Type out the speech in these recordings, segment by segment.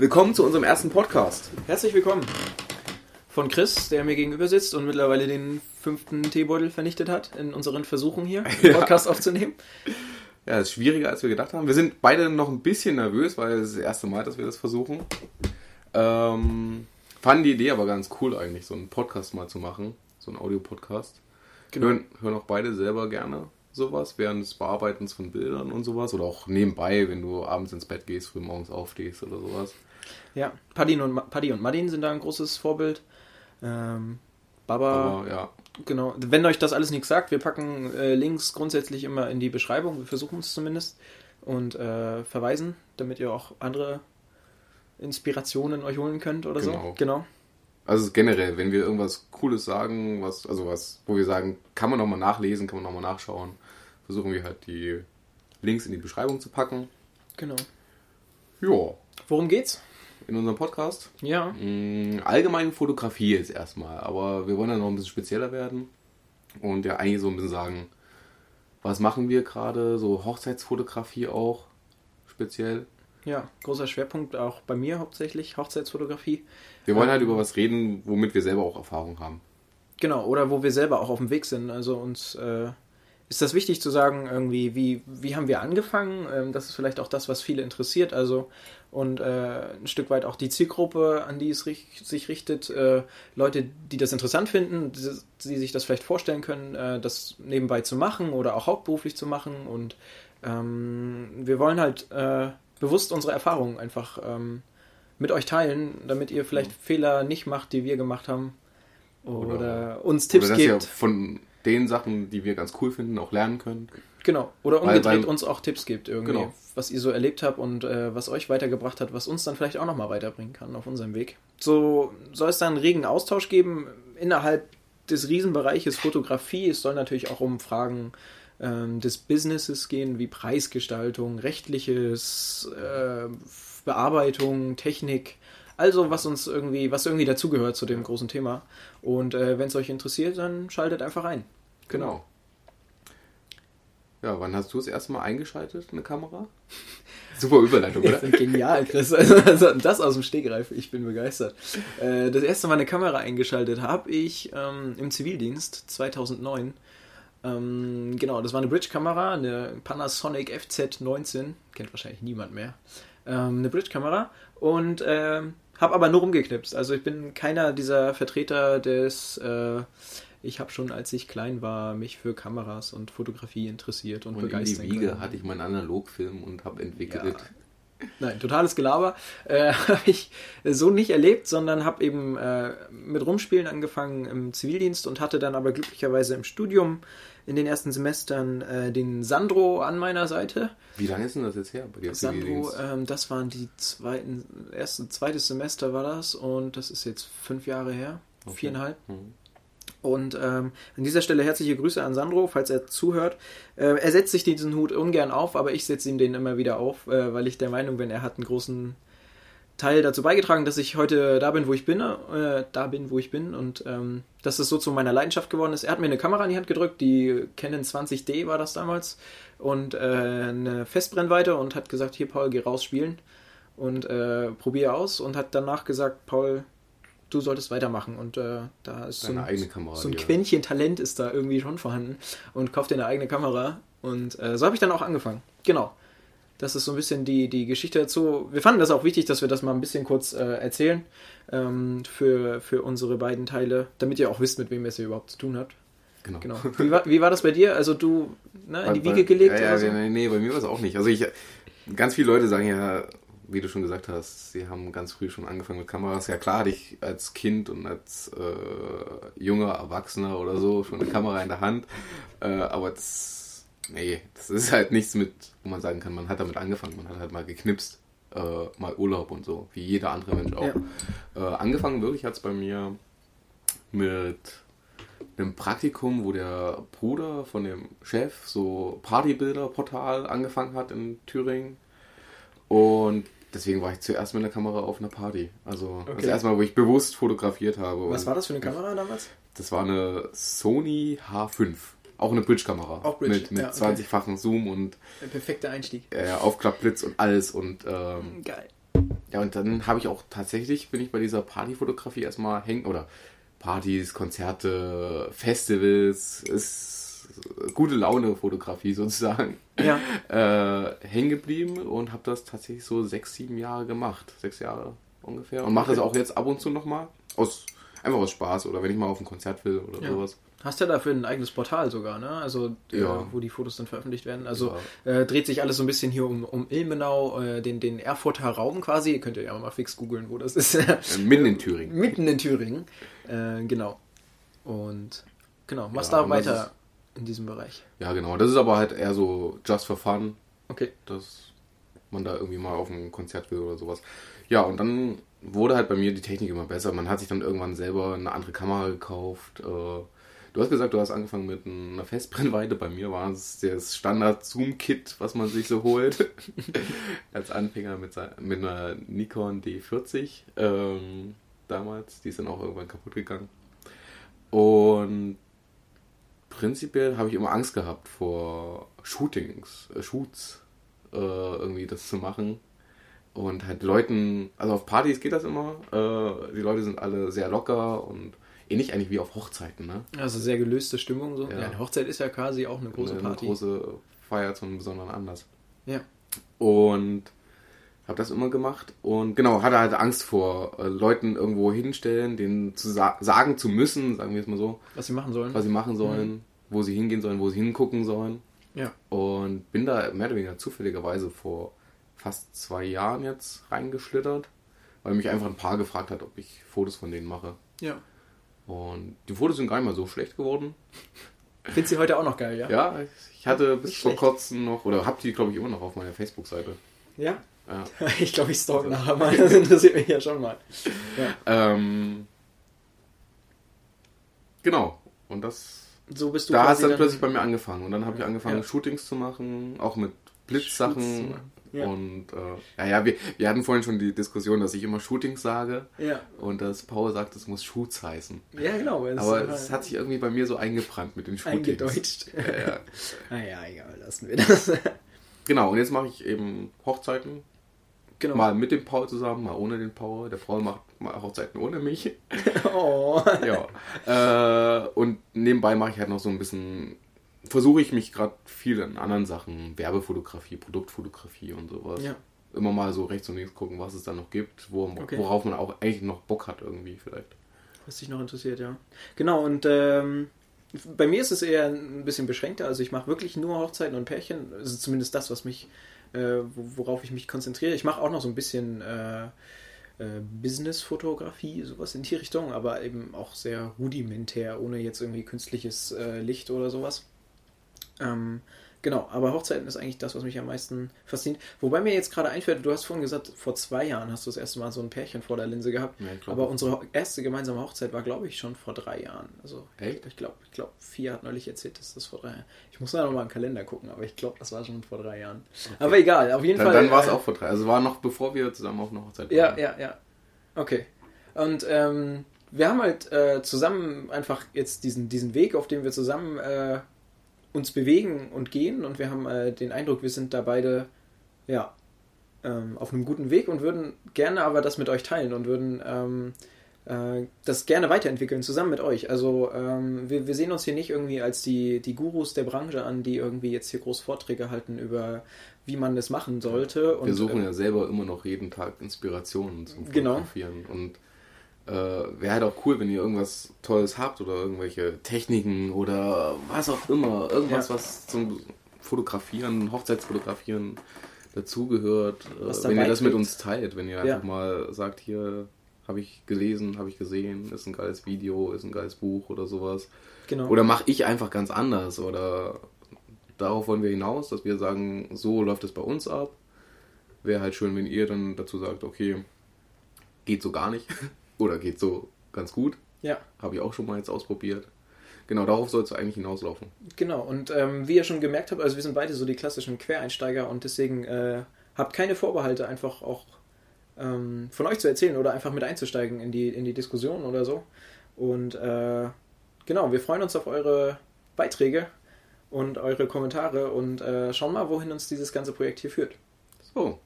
Willkommen zu unserem ersten Podcast. Herzlich willkommen von Chris, der mir gegenüber sitzt und mittlerweile den fünften Teebeutel vernichtet hat in unseren Versuchen hier, den Podcast aufzunehmen. Ja, es ist schwieriger, als wir gedacht haben. Wir sind beide noch ein bisschen nervös, weil es ist das erste Mal, dass wir das versuchen. Ähm, fanden die Idee aber ganz cool eigentlich, so einen Podcast mal zu machen. So einen Audio-Podcast. Genau. Hören, hören auch beide selber gerne sowas, während des Bearbeitens von Bildern und sowas. Oder auch nebenbei, wenn du abends ins Bett gehst, früh morgens aufstehst oder sowas. Ja, Paddy und, Paddy und Madin sind da ein großes Vorbild. Ähm, Baba, Aber ja, genau. Wenn euch das alles nichts sagt, wir packen äh, Links grundsätzlich immer in die Beschreibung. Wir versuchen es zumindest. Und äh, verweisen, damit ihr auch andere Inspirationen euch holen könnt oder Genau. so. Genau. Also generell, wenn wir irgendwas Cooles sagen, was, also was, wo wir sagen, kann man nochmal nachlesen, kann man nochmal nachschauen, versuchen wir halt die Links in die Beschreibung zu packen. Genau. Ja, Worum geht's? in unserem Podcast. Ja. Mm, Allgemein Fotografie jetzt erstmal, aber wir wollen dann noch ein bisschen spezieller werden und ja eigentlich so ein bisschen sagen, was machen wir gerade, so Hochzeitsfotografie auch speziell. Ja, großer Schwerpunkt auch bei mir hauptsächlich, Hochzeitsfotografie. Wir wollen halt über was reden, womit wir selber auch Erfahrung haben. Genau, oder wo wir selber auch auf dem Weg sind. Also uns äh, ist das wichtig zu sagen, irgendwie, wie, wie haben wir angefangen? Ähm, das ist vielleicht auch das, was viele interessiert. Also und äh, ein Stück weit auch die Zielgruppe, an die es rich- sich richtet. Äh, Leute, die das interessant finden, die, die sich das vielleicht vorstellen können, äh, das nebenbei zu machen oder auch hauptberuflich zu machen. Und ähm, wir wollen halt äh, bewusst unsere Erfahrungen einfach ähm, mit euch teilen, damit ihr vielleicht Fehler nicht macht, die wir gemacht haben. Oder, Oder- uns Tipps Oder dass ihr gebt. von den Sachen, die wir ganz cool finden, auch lernen könnt. Genau. Oder Weil- umgedreht weil- uns auch Tipps gibt irgendwie, Genau. was ihr so erlebt habt und äh, was euch weitergebracht hat, was uns dann vielleicht auch nochmal weiterbringen kann auf unserem Weg. So soll es dann einen regen Austausch geben innerhalb des Riesenbereiches Fotografie. Es soll natürlich auch um Fragen ähm, des Businesses gehen, wie Preisgestaltung, rechtliches, äh, Bearbeitung, Technik. Also was uns irgendwie, was irgendwie dazugehört zu dem großen Thema. Und äh, wenn es euch interessiert, dann schaltet einfach ein. Genau. Ja, wann hast du das erste Mal eingeschaltet, eine Kamera? Super Überleitung, oder? genial, Chris. Also, also das aus dem Stegreif, ich bin begeistert. Äh, das erste Mal eine Kamera eingeschaltet habe ich ähm, im Zivildienst 2009. Ähm, genau, das war eine Bridge-Kamera, eine Panasonic FZ19, kennt wahrscheinlich niemand mehr. Ähm, eine Bridge-Kamera und ähm, habe aber nur rumgeknipst. Also ich bin keiner dieser Vertreter des... Äh, ich habe schon, als ich klein war, mich für Kameras und Fotografie interessiert und, Und in die begeistert. Wiege hatte ich meinen Analogfilm und habe entwickelt. Nein, totales Gelaber. Äh, habe ich so nicht erlebt, sondern habe eben äh, mit Rumspielen angefangen im Zivildienst und hatte dann aber glücklicherweise im Studium in den ersten Semestern äh, den Sandro an meiner Seite. Wie lange ist denn das jetzt her bei dir? Sandro, ähm, das waren die zweiten, erste, zweites Semester war das und das ist jetzt fünf Jahre her, Okay. viereinhalb. Mhm. Und ähm, an dieser Stelle herzliche Grüße an Sandro, falls er zuhört. Äh, er setzt sich diesen Hut ungern auf, aber ich setze ihm den immer wieder auf, äh, weil ich der Meinung bin, er hat einen großen Teil dazu beigetragen, dass ich heute da bin, wo ich bin, äh, da bin, wo ich bin und ähm, dass es so zu meiner Leidenschaft geworden ist. Er hat mir eine Kamera in die Hand gedrückt, die Canon 20D war das damals und äh, eine Festbrennweite und hat gesagt, hier Paul, geh raus spielen und äh, probier aus und hat danach gesagt, Paul, du solltest weitermachen und äh, da ist so ein, Kamera. so ein. Quäntchen Talent ist da irgendwie schon vorhanden und kauft dir eine eigene Kamera. Und äh, so habe ich dann auch angefangen. Genau. Das ist so ein bisschen die, die Geschichte dazu. Wir fanden das auch wichtig, dass wir das mal ein bisschen kurz äh, erzählen ähm, für, für unsere beiden Teile, damit ihr auch wisst, mit wem ihr es hier überhaupt zu tun habt. Genau. Genau. Wie war, wie war das bei dir? Also du ne, in die Wiege gelegt ja, ja, so? Nee, nee, bei mir war es auch nicht. Also ich, ganz viele Leute sagen ja, wie du schon gesagt hast, sie haben ganz früh schon angefangen mit Kameras. Ja klar hatte ich als Kind und als äh, junger Erwachsener oder so schon eine Kamera in der Hand. Äh, aber das, nee, das ist halt nichts mit, wo man sagen kann, man hat damit angefangen. Man hat halt mal geknipst, äh, mal Urlaub und so, wie jeder andere Mensch auch. Äh, angefangen wirklich hat es bei mir mit einem Praktikum, wo der Bruder von dem Chef so Partybilder-Portal angefangen hat in Thüringen. Und deswegen war ich zuerst mit einer Kamera auf einer Party. Also das Okay. erste Mal, wo ich bewusst fotografiert habe. Was war das für eine Kamera damals? Das war eine Sony H5. Auch eine Bridge-Kamera. Auch Bridge, Mit, mit ja, okay. 20-fachen Zoom und Der perfekte Einstieg. äh, Aufklappblitz und alles. Und ähm, Geil. ja, und dann habe ich auch tatsächlich, bin ich bei dieser Partyfotografie erstmal hängen, oder Partys, Konzerte, Festivals, ist gute Laune Fotografie sozusagen. Ja. Äh, hängen geblieben und habe das tatsächlich so sechs, sieben Jahre gemacht. Sechs Jahre ungefähr. Und mache das auch jetzt ab und zu nochmal. Aus, einfach aus Spaß oder wenn ich mal auf ein Konzert will oder Ja. sowas. Hast ja dafür ein eigenes Portal sogar, ne? Also Ja. äh, wo die Fotos dann veröffentlicht werden. Also äh, dreht sich alles so ein bisschen hier um, um Ilmenau, äh, den, den Erfurter Raum quasi. Ihr könnt ja mal fix googeln, wo das ist. Äh, Mitten in Thüringen. Mitten in Thüringen. Äh, genau. Und genau, machst Ja, da weiter in diesem Bereich. Ja, genau. Das ist aber halt eher so just for fun. Okay. dass man da irgendwie mal auf ein Konzert will oder sowas. Ja, und dann wurde halt bei mir die Technik immer besser. Man hat sich dann irgendwann selber eine andere Kamera gekauft. Äh, Du hast gesagt, du hast angefangen mit einer Festbrennweite. Bei mir war es das Standard-Zoom-Kit, was man sich so holt. Als Anfänger mit, mit einer Nikon D40 ähm, damals. Die ist dann auch irgendwann kaputt gegangen. Und prinzipiell habe ich immer Angst gehabt vor Shootings, äh, Shoots, äh, irgendwie das zu machen. Und halt Leuten, also auf Partys geht das immer. Äh, die Leute sind alle sehr locker und ähnlich eigentlich wie auf Hochzeiten, ne? Also sehr gelöste Stimmung so. Ja. Ja, eine Hochzeit ist ja quasi auch eine große eine, Party. Eine große Feier zu einem besonderen Anlass. Ja. Und habe das immer gemacht und genau, hatte halt Angst vor äh, Leuten irgendwo hinstellen, denen zu sa sagen zu müssen, sagen wir es mal so, Was sie machen sollen. was sie machen sollen, wo sie hingehen sollen, wo sie hingucken sollen. Ja. Und bin da mehr oder weniger zufälligerweise vor fast zwei Jahren jetzt reingeschlittert, weil mich einfach ein Paar gefragt hat, ob ich Fotos von denen mache. Ja. Und die Fotos sind gar nicht mal so schlecht geworden. Findest du heute auch noch geil, ja? Ja, ich hatte bis Nicht vor schlecht. kurzem noch, oder hab die glaube ich immer noch auf meiner Facebook-Seite. Ja? Ja. Ich glaube, ich stalk nachher mal. Das interessiert mich ja schon mal. Ja. Ähm, genau. Und das, So bist du da hat es dann plötzlich bei mir angefangen. Und dann habe ich angefangen, Ja. Shootings zu machen, auch mit Blitzsachen. Ja. Und äh, ja, ja, wir, wir hatten vorhin schon die Diskussion, dass ich immer Shootings sage Ja. und dass Paul sagt, es muss Shoots heißen. Ja, genau. Es Aber es hat sich irgendwie bei mir so eingebrannt mit den Shootings. eingedeutscht. Ja, ja. Naja, egal, lassen wir das. Genau, und jetzt mache ich eben Hochzeiten. Genau. Mal mit dem Paul zusammen, mal ohne den Paul. Der Paul macht mal Hochzeiten ohne mich. Oh. ja. Äh, und nebenbei mache ich halt noch so ein bisschen, versuche ich mich gerade viel in anderen Sachen, Werbefotografie, Produktfotografie und sowas. Ja. Immer mal so rechts und links gucken, was es da noch gibt, wo, Okay. worauf man auch eigentlich noch Bock hat irgendwie vielleicht. Was dich noch interessiert, ja. Genau, und ähm, bei mir ist es eher ein bisschen beschränkter. Also ich mache wirklich nur Hochzeiten und Pärchen. Also zumindest das, was mich, worauf ich mich konzentriere. Ich mache auch noch so ein bisschen äh, äh, Business-Fotografie, sowas in die Richtung, aber eben auch sehr rudimentär, ohne jetzt irgendwie künstliches äh, Licht oder sowas. Ähm, genau, aber Hochzeiten ist eigentlich das, was mich am meisten fasziniert. Wobei mir jetzt gerade einfällt, du hast vorhin gesagt, vor zwei Jahren hast du das erste Mal so ein Pärchen vor der Linse gehabt. Ja, aber unsere erste gemeinsame Hochzeit war, glaube ich, schon vor drei Jahren. Also Echt? ich glaube, ich glaube, Fia hat neulich erzählt, dass das vor drei Jahren. Ich muss da noch mal im Kalender gucken, aber ich glaube, das war schon vor drei Jahren. Aber egal, auf jeden Dann, Fall. dann war es äh, auch vor drei. Also war noch bevor wir zusammen auf einer Hochzeit Ja, waren. ja, ja. Okay. Und ähm, wir haben halt äh, zusammen einfach jetzt diesen, diesen Weg, auf dem wir zusammen äh, uns bewegen und gehen. Und wir haben äh, den Eindruck, wir sind da beide ja, ähm, auf einem guten Weg und würden gerne aber das mit euch teilen und würden ähm, äh, das gerne weiterentwickeln, zusammen mit euch. Also ähm, wir, wir sehen uns hier nicht irgendwie als die, die Gurus der Branche an, die irgendwie jetzt hier groß Vorträge halten über wie man das machen sollte. Wir suchen äh, ja selber immer noch jeden Tag Inspirationen zum Genau. Fotografieren. Und äh, wäre halt auch cool, wenn ihr irgendwas Tolles habt oder irgendwelche Techniken oder was auch immer. Irgendwas, Ja. was zum Fotografieren, Hochzeitsfotografieren dazugehört. Äh, wenn ihr das mit uns teilt, wenn ihr Ja. einfach mal sagt, hier habe ich gelesen, habe ich gesehen, ist ein geiles Video, ist ein geiles Buch oder sowas. genau. Oder mache ich einfach ganz anders oder darauf wollen wir hinaus, dass wir sagen, so läuft es bei uns ab. Wäre halt schön, wenn ihr dann dazu sagt, okay, geht so gar nicht oder geht so ganz gut. ja. Habe ich auch schon mal jetzt ausprobiert. Genau, darauf soll es eigentlich hinauslaufen. Genau, und ähm, wie ihr schon gemerkt habt, also wir sind beide so die klassischen Quereinsteiger und deswegen äh, habt keine Vorbehalte, einfach auch ähm, von euch zu erzählen oder einfach mit einzusteigen in die, in die Diskussion oder so. Und äh, genau, wir freuen uns auf eure Beiträge und eure Kommentare und äh, schauen mal, wohin uns dieses ganze Projekt hier führt. So,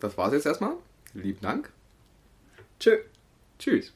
das war's jetzt erstmal. Lieben Dank. Tschö. Tschüss.